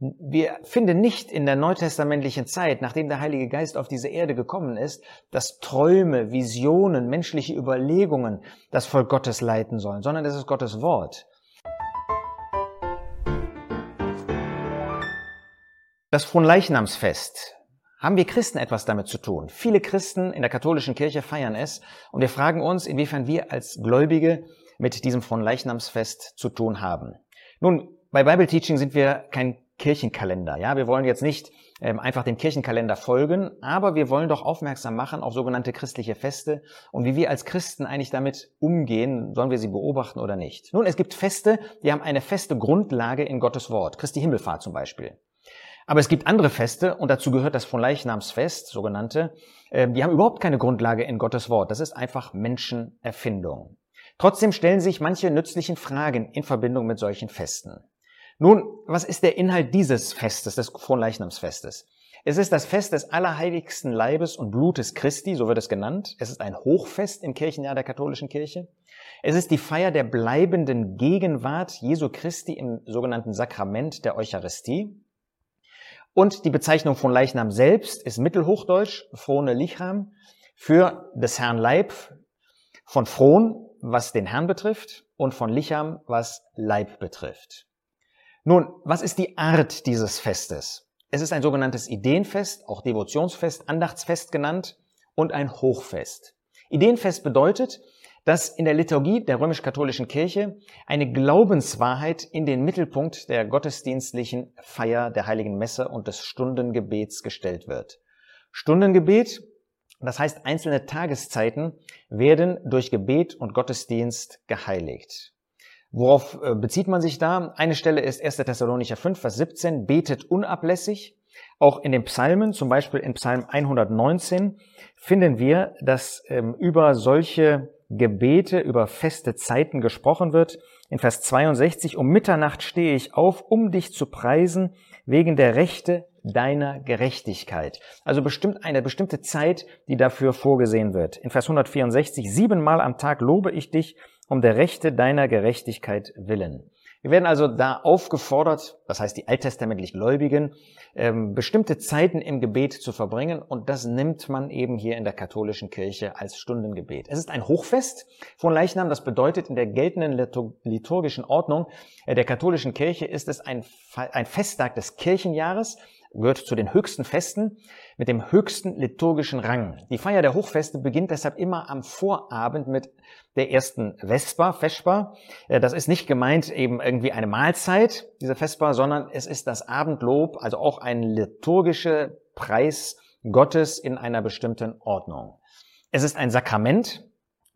Wir finden nicht in der neutestamentlichen Zeit, nachdem der Heilige Geist auf diese Erde gekommen ist, dass Träume, Visionen, menschliche Überlegungen das Volk Gottes leiten sollen, sondern es ist Gottes Wort. Das Fronleichnamsfest. Haben wir Christen etwas damit zu tun? Viele Christen in der katholischen Kirche feiern es und wir fragen uns, inwiefern wir als Gläubige mit diesem Fronleichnamsfest zu tun haben. Nun, bei Bible Teaching sind wir kein Kirchenkalender. Ja, wir wollen jetzt nicht ähm, einfach dem Kirchenkalender folgen, aber wir wollen doch aufmerksam machen auf sogenannte christliche Feste und wie wir als Christen eigentlich damit umgehen, sollen wir sie beobachten oder nicht. Nun, es gibt Feste, die haben eine feste Grundlage in Gottes Wort. Christi Himmelfahrt zum Beispiel. Aber es gibt andere Feste, und dazu gehört das von Leichnamsfest, sogenannte, äh, die haben überhaupt keine Grundlage in Gottes Wort. Das ist einfach Menschenerfindung. Trotzdem stellen sich manche nützlichen Fragen in Verbindung mit solchen Festen. Nun, was ist der Inhalt dieses Festes, des Fronleichnamsfestes? Es ist das Fest des allerheiligsten Leibes und Blutes Christi, so wird es genannt. Es ist ein Hochfest im Kirchenjahr der katholischen Kirche. Es ist die Feier der bleibenden Gegenwart Jesu Christi im sogenannten Sakrament der Eucharistie. Und die Bezeichnung von Leichnam selbst ist Mittelhochdeutsch, Frone Licham, für des Herrn Leib, von Fron, was den Herrn betrifft, und von Licham, was Leib betrifft. Nun, was ist die Art dieses Festes? Es ist ein sogenanntes Ideenfest, auch Devotionsfest, Andachtsfest genannt und ein Hochfest. Ideenfest bedeutet, dass in der Liturgie der römisch-katholischen Kirche eine Glaubenswahrheit in den Mittelpunkt der gottesdienstlichen Feier der heiligen Messe und des Stundengebets gestellt wird. Stundengebet, das heißt einzelne Tageszeiten, werden durch Gebet und Gottesdienst geheiligt. Worauf äh, bezieht man sich da? Eine Stelle ist 1. Thessalonicher 5, Vers 17, betet unablässig. Auch in den Psalmen, zum Beispiel in Psalm 119, finden wir, dass ähm, über solche Gebete, über feste Zeiten gesprochen wird. In Vers 62, um Mitternacht stehe ich auf, um dich zu preisen, wegen der Rechte deiner Gerechtigkeit. Also bestimmt eine bestimmte Zeit, die dafür vorgesehen wird. In Vers 164, siebenmal am Tag lobe ich dich, um der Rechte deiner Gerechtigkeit willen. Wir werden also da aufgefordert, das heißt die alttestamentlich Gläubigen, ähm, bestimmte Zeiten im Gebet zu verbringen und das nimmt man eben hier in der katholischen Kirche als Stundengebet. Es ist ein Hochfest von Leichnam, das bedeutet in der geltenden liturgischen Ordnung der katholischen Kirche ist es ein Festtag des Kirchenjahres, gehört zu den höchsten Festen mit dem höchsten liturgischen Rang. Die Feier der Hochfeste beginnt deshalb immer am Vorabend mit der ersten Vesper, Vesper. Äh, das ist nicht gemeint eben irgendwie eine Mahlzeit, diese Vesper, sondern es ist das Abendlob, also auch ein liturgischer Preis Gottes in einer bestimmten Ordnung. Es ist ein Sakrament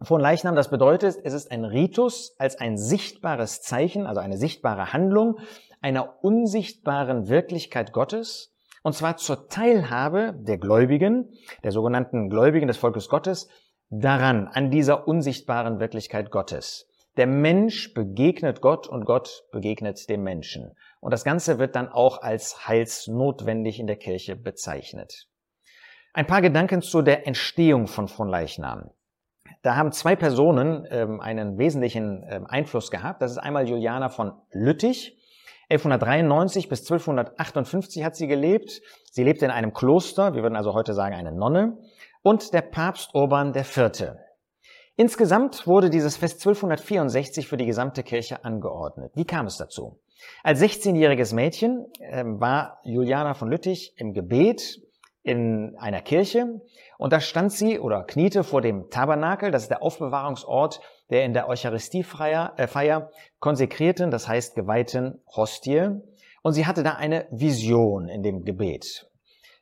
von Leichnam. Das bedeutet, es ist ein Ritus als ein sichtbares Zeichen, also eine sichtbare Handlung einer unsichtbaren Wirklichkeit Gottes, und zwar zur Teilhabe der Gläubigen, der sogenannten Gläubigen des Volkes Gottes, daran, an dieser unsichtbaren Wirklichkeit Gottes. Der Mensch begegnet Gott und Gott begegnet dem Menschen. Und das Ganze wird dann auch als heilsnotwendig in der Kirche bezeichnet. Ein paar Gedanken zu der Entstehung von Fronleichnam. Da haben zwei Personen ähm, einen wesentlichen ähm, Einfluss gehabt. Das ist einmal Juliana von Lüttich, 1193 bis 1258 hat sie gelebt. Sie lebte in einem Kloster, wir würden also heute sagen eine Nonne, und der Papst Urban IV. Insgesamt wurde dieses Fest 1264 für die gesamte Kirche angeordnet. Wie kam es dazu? Als 16-jähriges Mädchen äh, war Juliana von Lüttich im Gebet in einer Kirche und da stand sie oder kniete vor dem Tabernakel, das ist der Aufbewahrungsort der in der Eucharistiefeier äh, konsekrierten, das heißt geweihten Hostie. Und sie hatte da eine Vision in dem Gebet.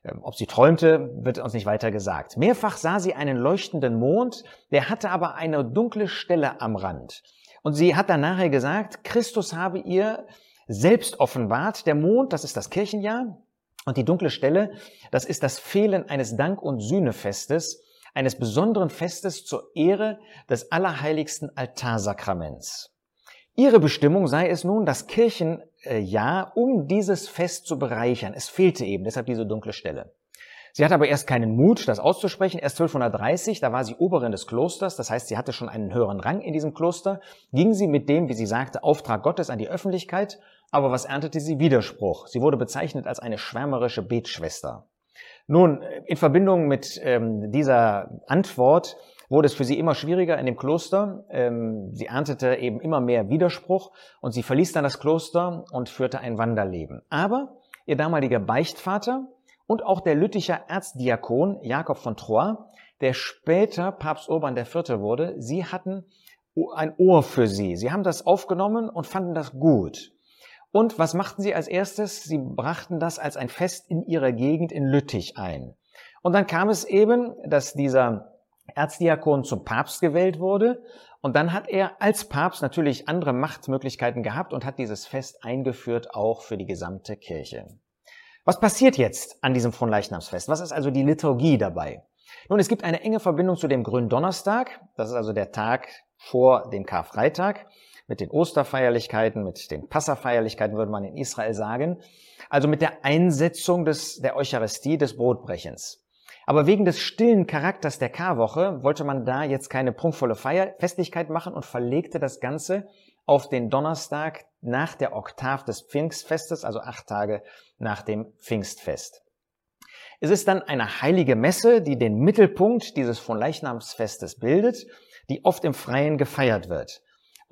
Ähm, ob sie träumte, wird uns nicht weiter gesagt. Mehrfach sah sie einen leuchtenden Mond, der hatte aber eine dunkle Stelle am Rand. Und sie hat dann nachher gesagt, Christus habe ihr selbst offenbart. Der Mond, das ist das Kirchenjahr. Und die dunkle Stelle, das ist das Fehlen eines Dank- und Sühnefestes, eines besonderen Festes zur Ehre des allerheiligsten Altarsakraments. Ihre Bestimmung sei es nun, das Kirchenjahr, um dieses Fest zu bereichern. Es fehlte eben, deshalb diese dunkle Stelle. Sie hatte aber erst keinen Mut, das auszusprechen. Erst 1230, da war sie Oberin des Klosters, das heißt, sie hatte schon einen höheren Rang in diesem Kloster, ging sie mit dem, wie sie sagte, Auftrag Gottes an die Öffentlichkeit, aber was erntete sie? Widerspruch. Sie wurde bezeichnet als eine schwärmerische Betschwester. Nun, in Verbindung mit ähm, dieser Antwort wurde es für sie immer schwieriger in dem Kloster. Ähm, sie erntete eben immer mehr Widerspruch und sie verließ dann das Kloster und führte ein Wanderleben. Aber ihr damaliger Beichtvater und auch der Lütticher Erzdiakon Jakob von Troyes, der später Papst Urban IV. wurde, sie hatten ein Ohr für sie. Sie haben das aufgenommen und fanden das gut. Und was machten sie als erstes? Sie brachten das als ein Fest in ihrer Gegend in Lüttich ein. Und dann kam es eben, dass dieser Erzdiakon zum Papst gewählt wurde. Und dann hat er als Papst natürlich andere Machtmöglichkeiten gehabt und hat dieses Fest eingeführt, auch für die gesamte Kirche. Was passiert jetzt an diesem Fronleichnamsfest? Was ist also die Liturgie dabei? Nun, es gibt eine enge Verbindung zu dem Gründonnerstag. Das ist also der Tag vor dem Karfreitag mit den Osterfeierlichkeiten, mit den Passafeierlichkeiten würde man in Israel sagen. Also mit der Einsetzung des, der Eucharistie, des Brotbrechens. Aber wegen des stillen Charakters der Karwoche wollte man da jetzt keine prunkvolle Feier, Festlichkeit machen und verlegte das Ganze auf den Donnerstag nach der Oktav des Pfingstfestes, also acht Tage nach dem Pfingstfest. Es ist dann eine heilige Messe, die den Mittelpunkt dieses von Leichnamsfestes bildet, die oft im Freien gefeiert wird.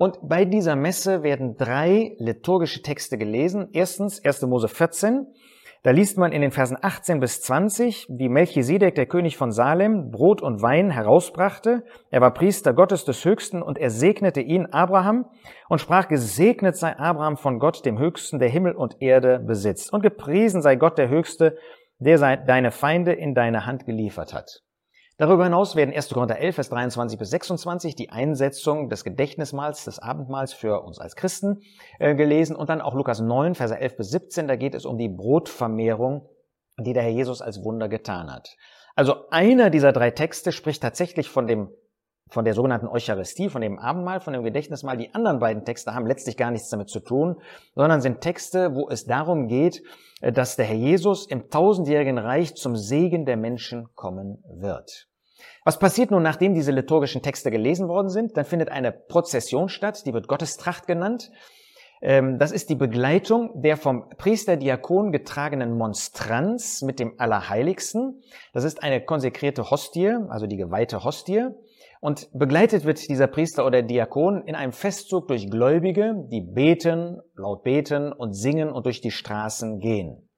Und bei dieser Messe werden drei liturgische Texte gelesen. Erstens 1. Mose 14. Da liest man in den Versen 18 bis 20, wie Melchisedek, der König von Salem, Brot und Wein herausbrachte. Er war Priester Gottes des Höchsten und er segnete ihn, Abraham, und sprach, gesegnet sei Abraham von Gott, dem Höchsten, der Himmel und Erde besitzt. Und gepriesen sei Gott, der Höchste, der deine Feinde in deine Hand geliefert hat. Darüber hinaus werden 1. Korinther 11, Vers 23 bis 26 die Einsetzung des Gedächtnismahls, des Abendmahls für uns als Christen äh, gelesen und dann auch Lukas 9, Vers 11 bis 17, da geht es um die Brotvermehrung, die der Herr Jesus als Wunder getan hat. Also einer dieser drei Texte spricht tatsächlich von dem von der sogenannten Eucharistie, von dem Abendmahl, von dem Gedächtnismahl. Die anderen beiden Texte haben letztlich gar nichts damit zu tun, sondern sind Texte, wo es darum geht, äh, dass der Herr Jesus im tausendjährigen Reich zum Segen der Menschen kommen wird. Was passiert nun, nachdem diese liturgischen Texte gelesen worden sind? Dann findet eine Prozession statt, die wird Gottestracht genannt. Ähm, das ist die Begleitung der vom Priesterdiakon getragenen Monstranz mit dem Allerheiligsten. Das ist eine konsekrierte Hostie, also die geweihte Hostie. Und begleitet wird dieser Priester oder Diakon in einem Festzug durch Gläubige, die beten, laut beten und singen und durch die Straßen gehen.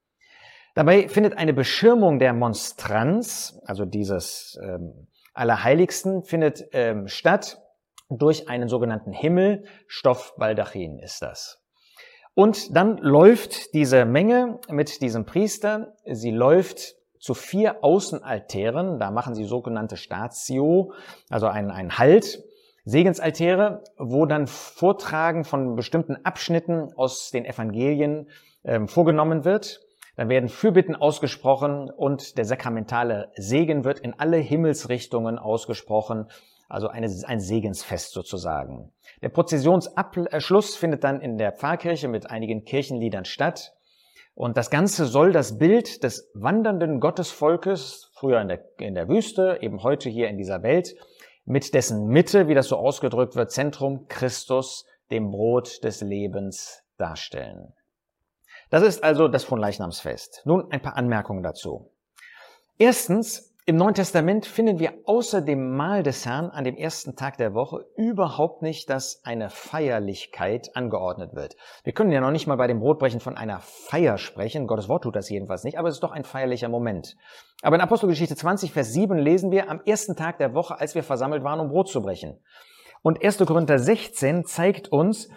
Dabei findet eine Beschirmung der Monstranz, also dieses ähm, Allerheiligsten, findet ähm, statt durch einen sogenannten Himmel. Stoffbaldachin ist das. Und dann läuft diese Menge mit diesem Priester, sie läuft zu vier Außenaltären, da machen sie sogenannte Statio, also einen, einen Halt, Segensaltäre, wo dann Vortragen von bestimmten Abschnitten aus den Evangelien ähm, vorgenommen wird. Dann werden Fürbitten ausgesprochen und der sakramentale Segen wird in alle Himmelsrichtungen ausgesprochen, also eine, ein Segensfest sozusagen. Der Prozessionsabschluss findet dann in der Pfarrkirche mit einigen Kirchenliedern statt. Und das Ganze soll das Bild des wandernden Gottesvolkes, früher in der, in der Wüste, eben heute hier in dieser Welt, mit dessen Mitte, wie das so ausgedrückt wird, Zentrum Christus, dem Brot des Lebens darstellen. Das ist also das von Leichnamsfest. Nun ein paar Anmerkungen dazu. Erstens, im Neuen Testament finden wir außer dem Mahl des Herrn an dem ersten Tag der Woche überhaupt nicht, dass eine Feierlichkeit angeordnet wird. Wir können ja noch nicht mal bei dem Brotbrechen von einer Feier sprechen. Gottes Wort tut das jedenfalls nicht, aber es ist doch ein feierlicher Moment. Aber in Apostelgeschichte 20, Vers 7 lesen wir am ersten Tag der Woche, als wir versammelt waren, um Brot zu brechen. Und 1. Korinther 16 zeigt uns,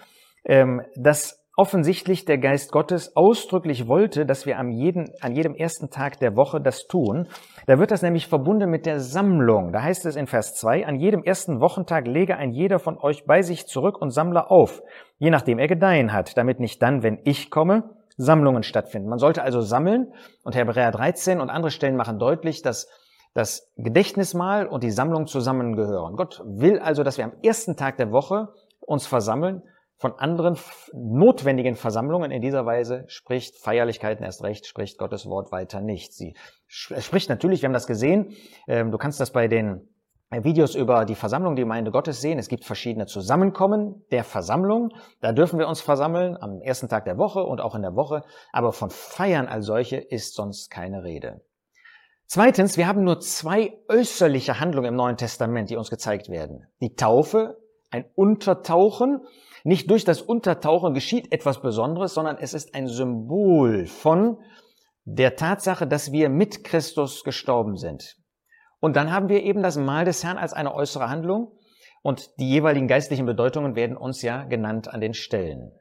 ähm, dass offensichtlich der Geist Gottes ausdrücklich wollte, dass wir an jedem, an jedem ersten Tag der Woche das tun. Da wird das nämlich verbunden mit der Sammlung. Da heißt es in Vers 2, an jedem ersten Wochentag lege ein jeder von euch bei sich zurück und sammle auf, je nachdem er gedeihen hat, damit nicht dann, wenn ich komme, Sammlungen stattfinden. Man sollte also sammeln und Hebräer 13 und andere Stellen machen deutlich, dass das Gedächtnismahl und die Sammlung zusammengehören. Gott will also, dass wir am ersten Tag der Woche uns versammeln, von anderen notwendigen Versammlungen in dieser Weise spricht Feierlichkeiten erst recht, spricht Gottes Wort weiter nicht. Sie spricht natürlich, wir haben das gesehen, ähm, du kannst das bei den äh, Videos über die Versammlung, die Gemeinde Gottes sehen. Es gibt verschiedene Zusammenkommen der Versammlung. Da dürfen wir uns versammeln am ersten Tag der Woche und auch in der Woche. Aber von Feiern als solche ist sonst keine Rede. Zweitens, wir haben nur zwei äußerliche Handlungen im Neuen Testament, die uns gezeigt werden. Die Taufe, ein Untertauchen nicht durch das Untertauchen geschieht etwas Besonderes, sondern es ist ein Symbol von der Tatsache, dass wir mit Christus gestorben sind. Und dann haben wir eben das Mahl des Herrn als eine äußere Handlung und die jeweiligen geistlichen Bedeutungen werden uns ja genannt an den Stellen.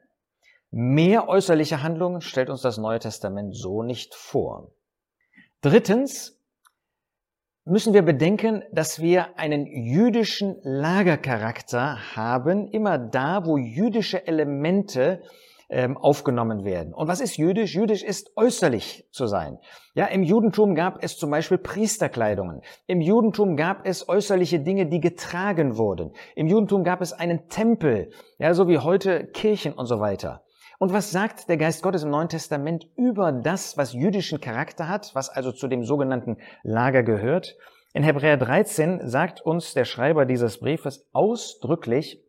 Mehr äußerliche Handlungen stellt uns das Neue Testament so nicht vor. Drittens, müssen wir bedenken, dass wir einen jüdischen Lagercharakter haben, immer da, wo jüdische Elemente ähm, aufgenommen werden. Und was ist jüdisch? Jüdisch ist äußerlich zu sein. Ja, im Judentum gab es zum Beispiel Priesterkleidungen. Im Judentum gab es äußerliche Dinge, die getragen wurden. Im Judentum gab es einen Tempel, ja, so wie heute Kirchen und so weiter. Und was sagt der Geist Gottes im Neuen Testament über das, was jüdischen Charakter hat, was also zu dem sogenannten Lager gehört? In Hebräer 13 sagt uns der Schreiber dieses Briefes ausdrücklich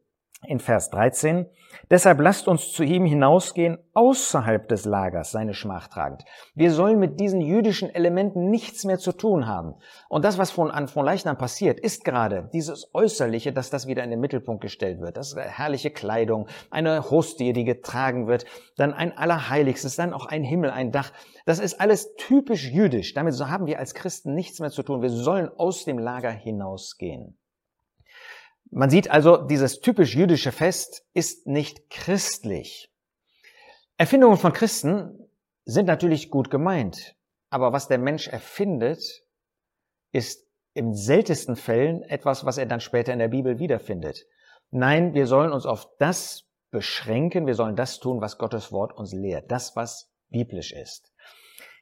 in Vers 13, Deshalb lasst uns zu ihm hinausgehen, außerhalb des Lagers seine Schmach tragend. Wir sollen mit diesen jüdischen Elementen nichts mehr zu tun haben. Und das, was von, von Leichnam passiert, ist gerade dieses Äußerliche, dass das wieder in den Mittelpunkt gestellt wird. Das ist herrliche Kleidung, eine Hostie, die getragen wird, dann ein Allerheiligstes, dann auch ein Himmel, ein Dach. Das ist alles typisch jüdisch. Damit haben wir als Christen nichts mehr zu tun. Wir sollen aus dem Lager hinausgehen. Man sieht also, dieses typisch jüdische Fest ist nicht christlich. Erfindungen von Christen sind natürlich gut gemeint, aber was der Mensch erfindet, ist im seltensten Fällen etwas, was er dann später in der Bibel wiederfindet. Nein, wir sollen uns auf das beschränken, wir sollen das tun, was Gottes Wort uns lehrt, das, was biblisch ist.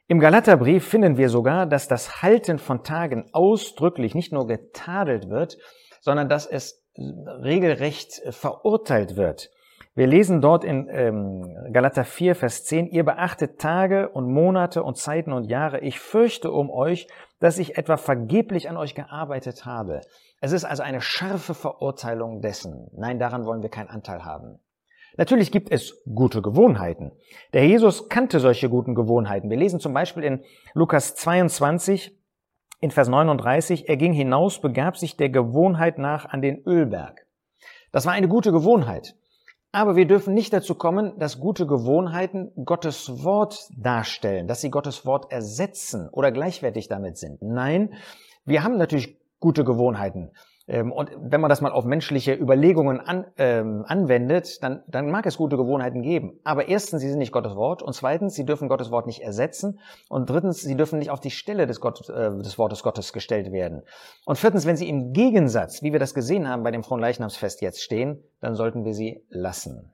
Im Galaterbrief finden wir sogar, dass das Halten von Tagen ausdrücklich nicht nur getadelt wird, sondern dass es regelrecht verurteilt wird. Wir lesen dort in ähm, Galater 4, Vers 10, ihr beachtet Tage und Monate und Zeiten und Jahre. Ich fürchte um euch, dass ich etwa vergeblich an euch gearbeitet habe. Es ist also eine scharfe Verurteilung dessen. Nein, daran wollen wir keinen Anteil haben. Natürlich gibt es gute Gewohnheiten. Der Jesus kannte solche guten Gewohnheiten. Wir lesen zum Beispiel in Lukas 22, in Vers 39, er ging hinaus, begab sich der Gewohnheit nach an den Ölberg. Das war eine gute Gewohnheit. Aber wir dürfen nicht dazu kommen, dass gute Gewohnheiten Gottes Wort darstellen, dass sie Gottes Wort ersetzen oder gleichwertig damit sind. Nein, wir haben natürlich gute Gewohnheiten. Ähm, und wenn man das mal auf menschliche Überlegungen an, ähm, anwendet, dann, dann mag es gute Gewohnheiten geben. Aber erstens, sie sind nicht Gottes Wort. Und zweitens, sie dürfen Gottes Wort nicht ersetzen. Und drittens, sie dürfen nicht auf die Stelle des, Gott, äh, des Wortes Gottes gestellt werden. Und viertens, wenn sie im Gegensatz, wie wir das gesehen haben bei dem Fronleichnamsfest jetzt stehen, dann sollten wir sie lassen.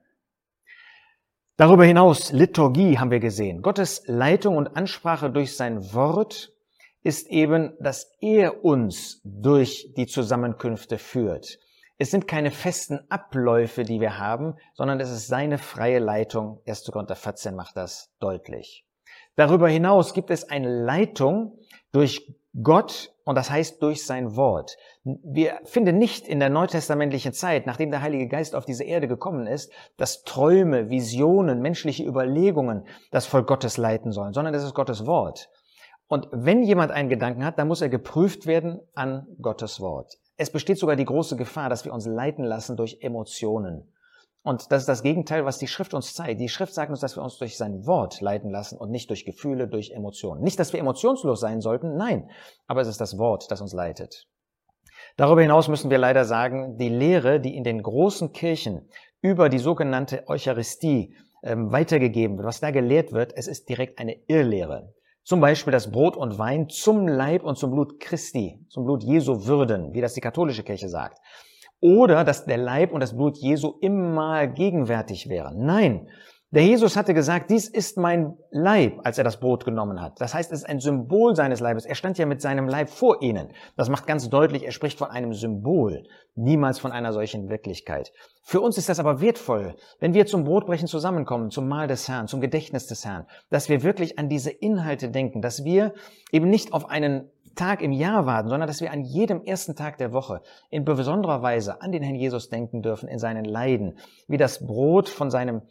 Darüber hinaus, Liturgie haben wir gesehen. Gottes Leitung und Ansprache durch sein Wort ist eben, dass er uns durch die Zusammenkünfte führt. Es sind keine festen Abläufe, die wir haben, sondern es ist seine freie Leitung. 1. Korinther 14 macht das deutlich. Darüber hinaus gibt es eine Leitung durch Gott und das heißt durch sein Wort. Wir finden nicht in der neutestamentlichen Zeit, nachdem der Heilige Geist auf diese Erde gekommen ist, dass Träume, Visionen, menschliche Überlegungen das Volk Gottes leiten sollen, sondern es ist Gottes Wort. Und wenn jemand einen Gedanken hat, dann muss er geprüft werden an Gottes Wort. Es besteht sogar die große Gefahr, dass wir uns leiten lassen durch Emotionen. Und das ist das Gegenteil, was die Schrift uns zeigt. Die Schrift sagt uns, dass wir uns durch sein Wort leiten lassen und nicht durch Gefühle, durch Emotionen. Nicht, dass wir emotionslos sein sollten, nein, aber es ist das Wort, das uns leitet. Darüber hinaus müssen wir leider sagen, die Lehre, die in den großen Kirchen über die sogenannte Eucharistie ähm, weitergegeben wird, was da gelehrt wird, es ist direkt eine Irrlehre. Zum Beispiel, dass Brot und Wein zum Leib und zum Blut Christi, zum Blut Jesu würden, wie das die katholische Kirche sagt. Oder dass der Leib und das Blut Jesu immer gegenwärtig wären. Nein, Der Jesus hatte gesagt, dies ist mein Leib, als er das Brot genommen hat. Das heißt, es ist ein Symbol seines Leibes. Er stand ja mit seinem Leib vor ihnen. Das macht ganz deutlich, er spricht von einem Symbol, niemals von einer solchen Wirklichkeit. Für uns ist das aber wertvoll, wenn wir zum Brotbrechen zusammenkommen, zum Mahl des Herrn, zum Gedächtnis des Herrn, dass wir wirklich an diese Inhalte denken, dass wir eben nicht auf einen Tag im Jahr warten, sondern dass wir an jedem ersten Tag der Woche in besonderer Weise an den Herrn Jesus denken dürfen, in seinen Leiden, wie das Brot von seinem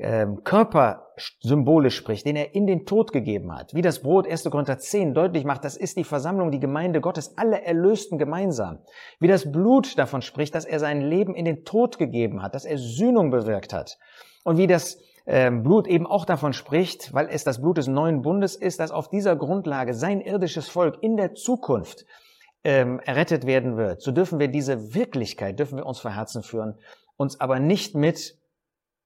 ähm, Körper symbolisch spricht, den er in den Tod gegeben hat. Wie das Brot 1. Korinther 10 deutlich macht, das ist die Versammlung, die Gemeinde Gottes, alle Erlösten gemeinsam. Wie das Blut davon spricht, dass er sein Leben in den Tod gegeben hat, dass er Sühnung bewirkt hat. Und wie das ähm, Blut eben auch davon spricht, weil es das Blut des neuen Bundes ist, dass auf dieser Grundlage sein irdisches Volk in der Zukunft ähm, errettet werden wird. So dürfen wir diese Wirklichkeit, dürfen wir uns vor Herzen führen, uns aber nicht mit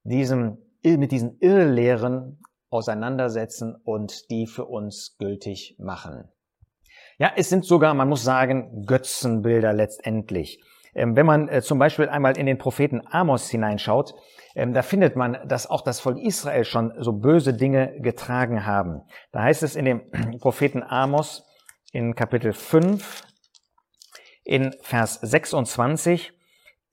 diesem mit diesen Irrlehren auseinandersetzen und die für uns gültig machen. Ja, es sind sogar, man muss sagen, Götzenbilder letztendlich. Ähm, wenn man äh, zum Beispiel einmal in den Propheten Amos hineinschaut, ähm, da findet man, dass auch das Volk Israel schon so böse Dinge getragen haben. Da heißt es in dem Propheten Amos in Kapitel 5, in Vers 26,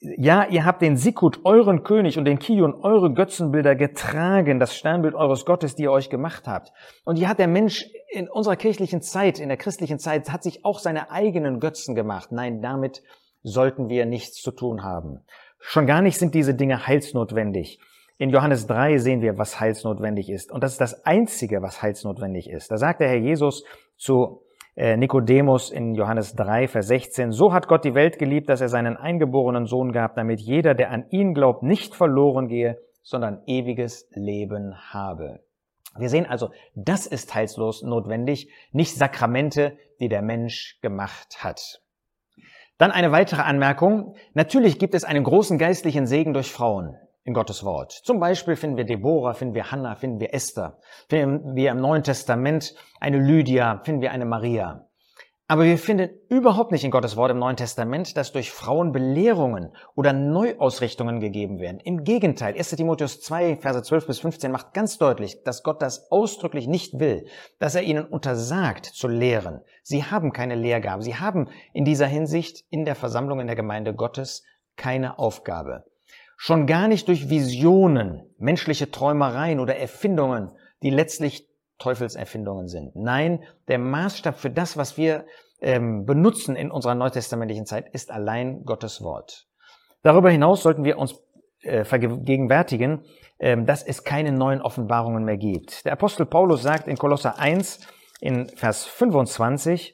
ja, ihr habt den Sikut, euren König, und den Kion, eure Götzenbilder getragen, das Sternbild eures Gottes, die ihr euch gemacht habt. Und hier hat der Mensch in unserer kirchlichen Zeit, in der christlichen Zeit, hat sich auch seine eigenen Götzen gemacht. Nein, damit sollten wir nichts zu tun haben. Schon gar nicht sind diese Dinge heilsnotwendig. In Johannes 3 sehen wir, was heilsnotwendig ist. Und das ist das Einzige, was heilsnotwendig ist. Da sagt der Herr Jesus zu Nikodemus in Johannes 3, Vers 16, so hat Gott die Welt geliebt, dass er seinen eingeborenen Sohn gab, damit jeder, der an ihn glaubt, nicht verloren gehe, sondern ewiges Leben habe. Wir sehen also, das ist heilslos notwendig, nicht Sakramente, die der Mensch gemacht hat. Dann eine weitere Anmerkung. Natürlich gibt es einen großen geistlichen Segen durch Frauen in Gottes Wort. Zum Beispiel finden wir Deborah, finden wir Hannah, finden wir Esther, finden wir im Neuen Testament eine Lydia, finden wir eine Maria. Aber wir finden überhaupt nicht in Gottes Wort im Neuen Testament, dass durch Frauen Belehrungen oder Neuausrichtungen gegeben werden. Im Gegenteil, 1 Timotheus 2, Verse 12 bis 15 macht ganz deutlich, dass Gott das ausdrücklich nicht will, dass er ihnen untersagt zu lehren. Sie haben keine Lehrgabe. Sie haben in dieser Hinsicht in der Versammlung in der Gemeinde Gottes keine Aufgabe. Schon gar nicht durch Visionen, menschliche Träumereien oder Erfindungen, die letztlich Teufelserfindungen sind. Nein, der Maßstab für das, was wir ähm, benutzen in unserer neutestamentlichen Zeit, ist allein Gottes Wort. Darüber hinaus sollten wir uns äh, vergegenwärtigen, äh, dass es keine neuen Offenbarungen mehr gibt. Der Apostel Paulus sagt in Kolosser 1 in Vers 25,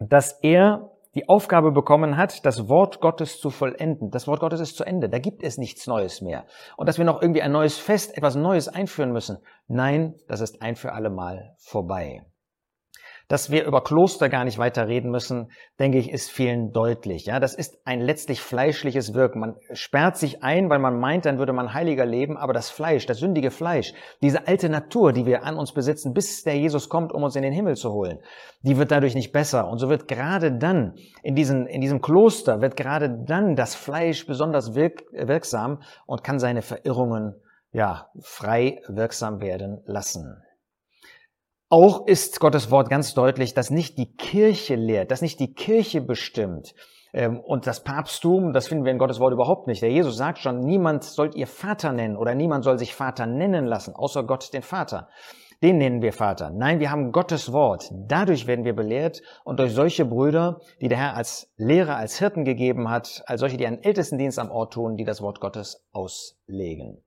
dass er die Aufgabe bekommen hat, das Wort Gottes zu vollenden. Das Wort Gottes ist zu Ende. Da gibt es nichts Neues mehr. Und dass wir noch irgendwie ein neues Fest, etwas Neues einführen müssen. Nein, das ist ein für alle Mal vorbei. Dass wir über Kloster gar nicht weiter reden müssen, denke ich, ist vielen deutlich. Ja, das ist ein letztlich fleischliches Wirken. Man sperrt sich ein, weil man meint, dann würde man heiliger leben, aber das Fleisch, das sündige Fleisch, diese alte Natur, die wir an uns besitzen, bis der Jesus kommt, um uns in den Himmel zu holen, die wird dadurch nicht besser. Und so wird gerade dann in, diesen, in diesem Kloster, wird gerade dann das Fleisch besonders wirk wirksam und kann seine Verirrungen ja, frei wirksam werden lassen. Auch ist Gottes Wort ganz deutlich, dass nicht die Kirche lehrt, dass nicht die Kirche bestimmt. Ähm, und das Papsttum, das finden wir in Gottes Wort überhaupt nicht. Der Jesus sagt schon, niemand sollt ihr Vater nennen oder niemand soll sich Vater nennen lassen, außer Gott den Vater. Den nennen wir Vater. Nein, wir haben Gottes Wort. Dadurch werden wir belehrt und durch solche Brüder, die der Herr als Lehrer, als Hirten gegeben hat, als solche, die einen Ältestendienst am Ort tun, die das Wort Gottes auslegen.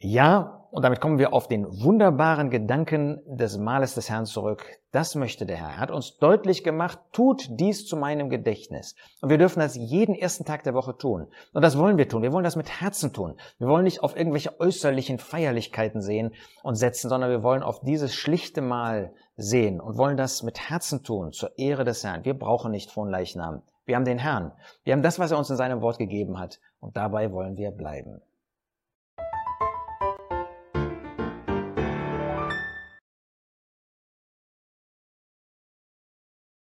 Ja, und damit kommen wir auf den wunderbaren Gedanken des Mahles des Herrn zurück. Das möchte der Herr. Er hat uns deutlich gemacht, tut dies zu meinem Gedächtnis. Und wir dürfen das jeden ersten Tag der Woche tun. Und das wollen wir tun. Wir wollen das mit Herzen tun. Wir wollen nicht auf irgendwelche äußerlichen Feierlichkeiten sehen und setzen, sondern wir wollen auf dieses schlichte Mahl sehen und wollen das mit Herzen tun, zur Ehre des Herrn. Wir brauchen nicht von Leichnam. Wir haben den Herrn. Wir haben das, was er uns in seinem Wort gegeben hat. Und dabei wollen wir bleiben.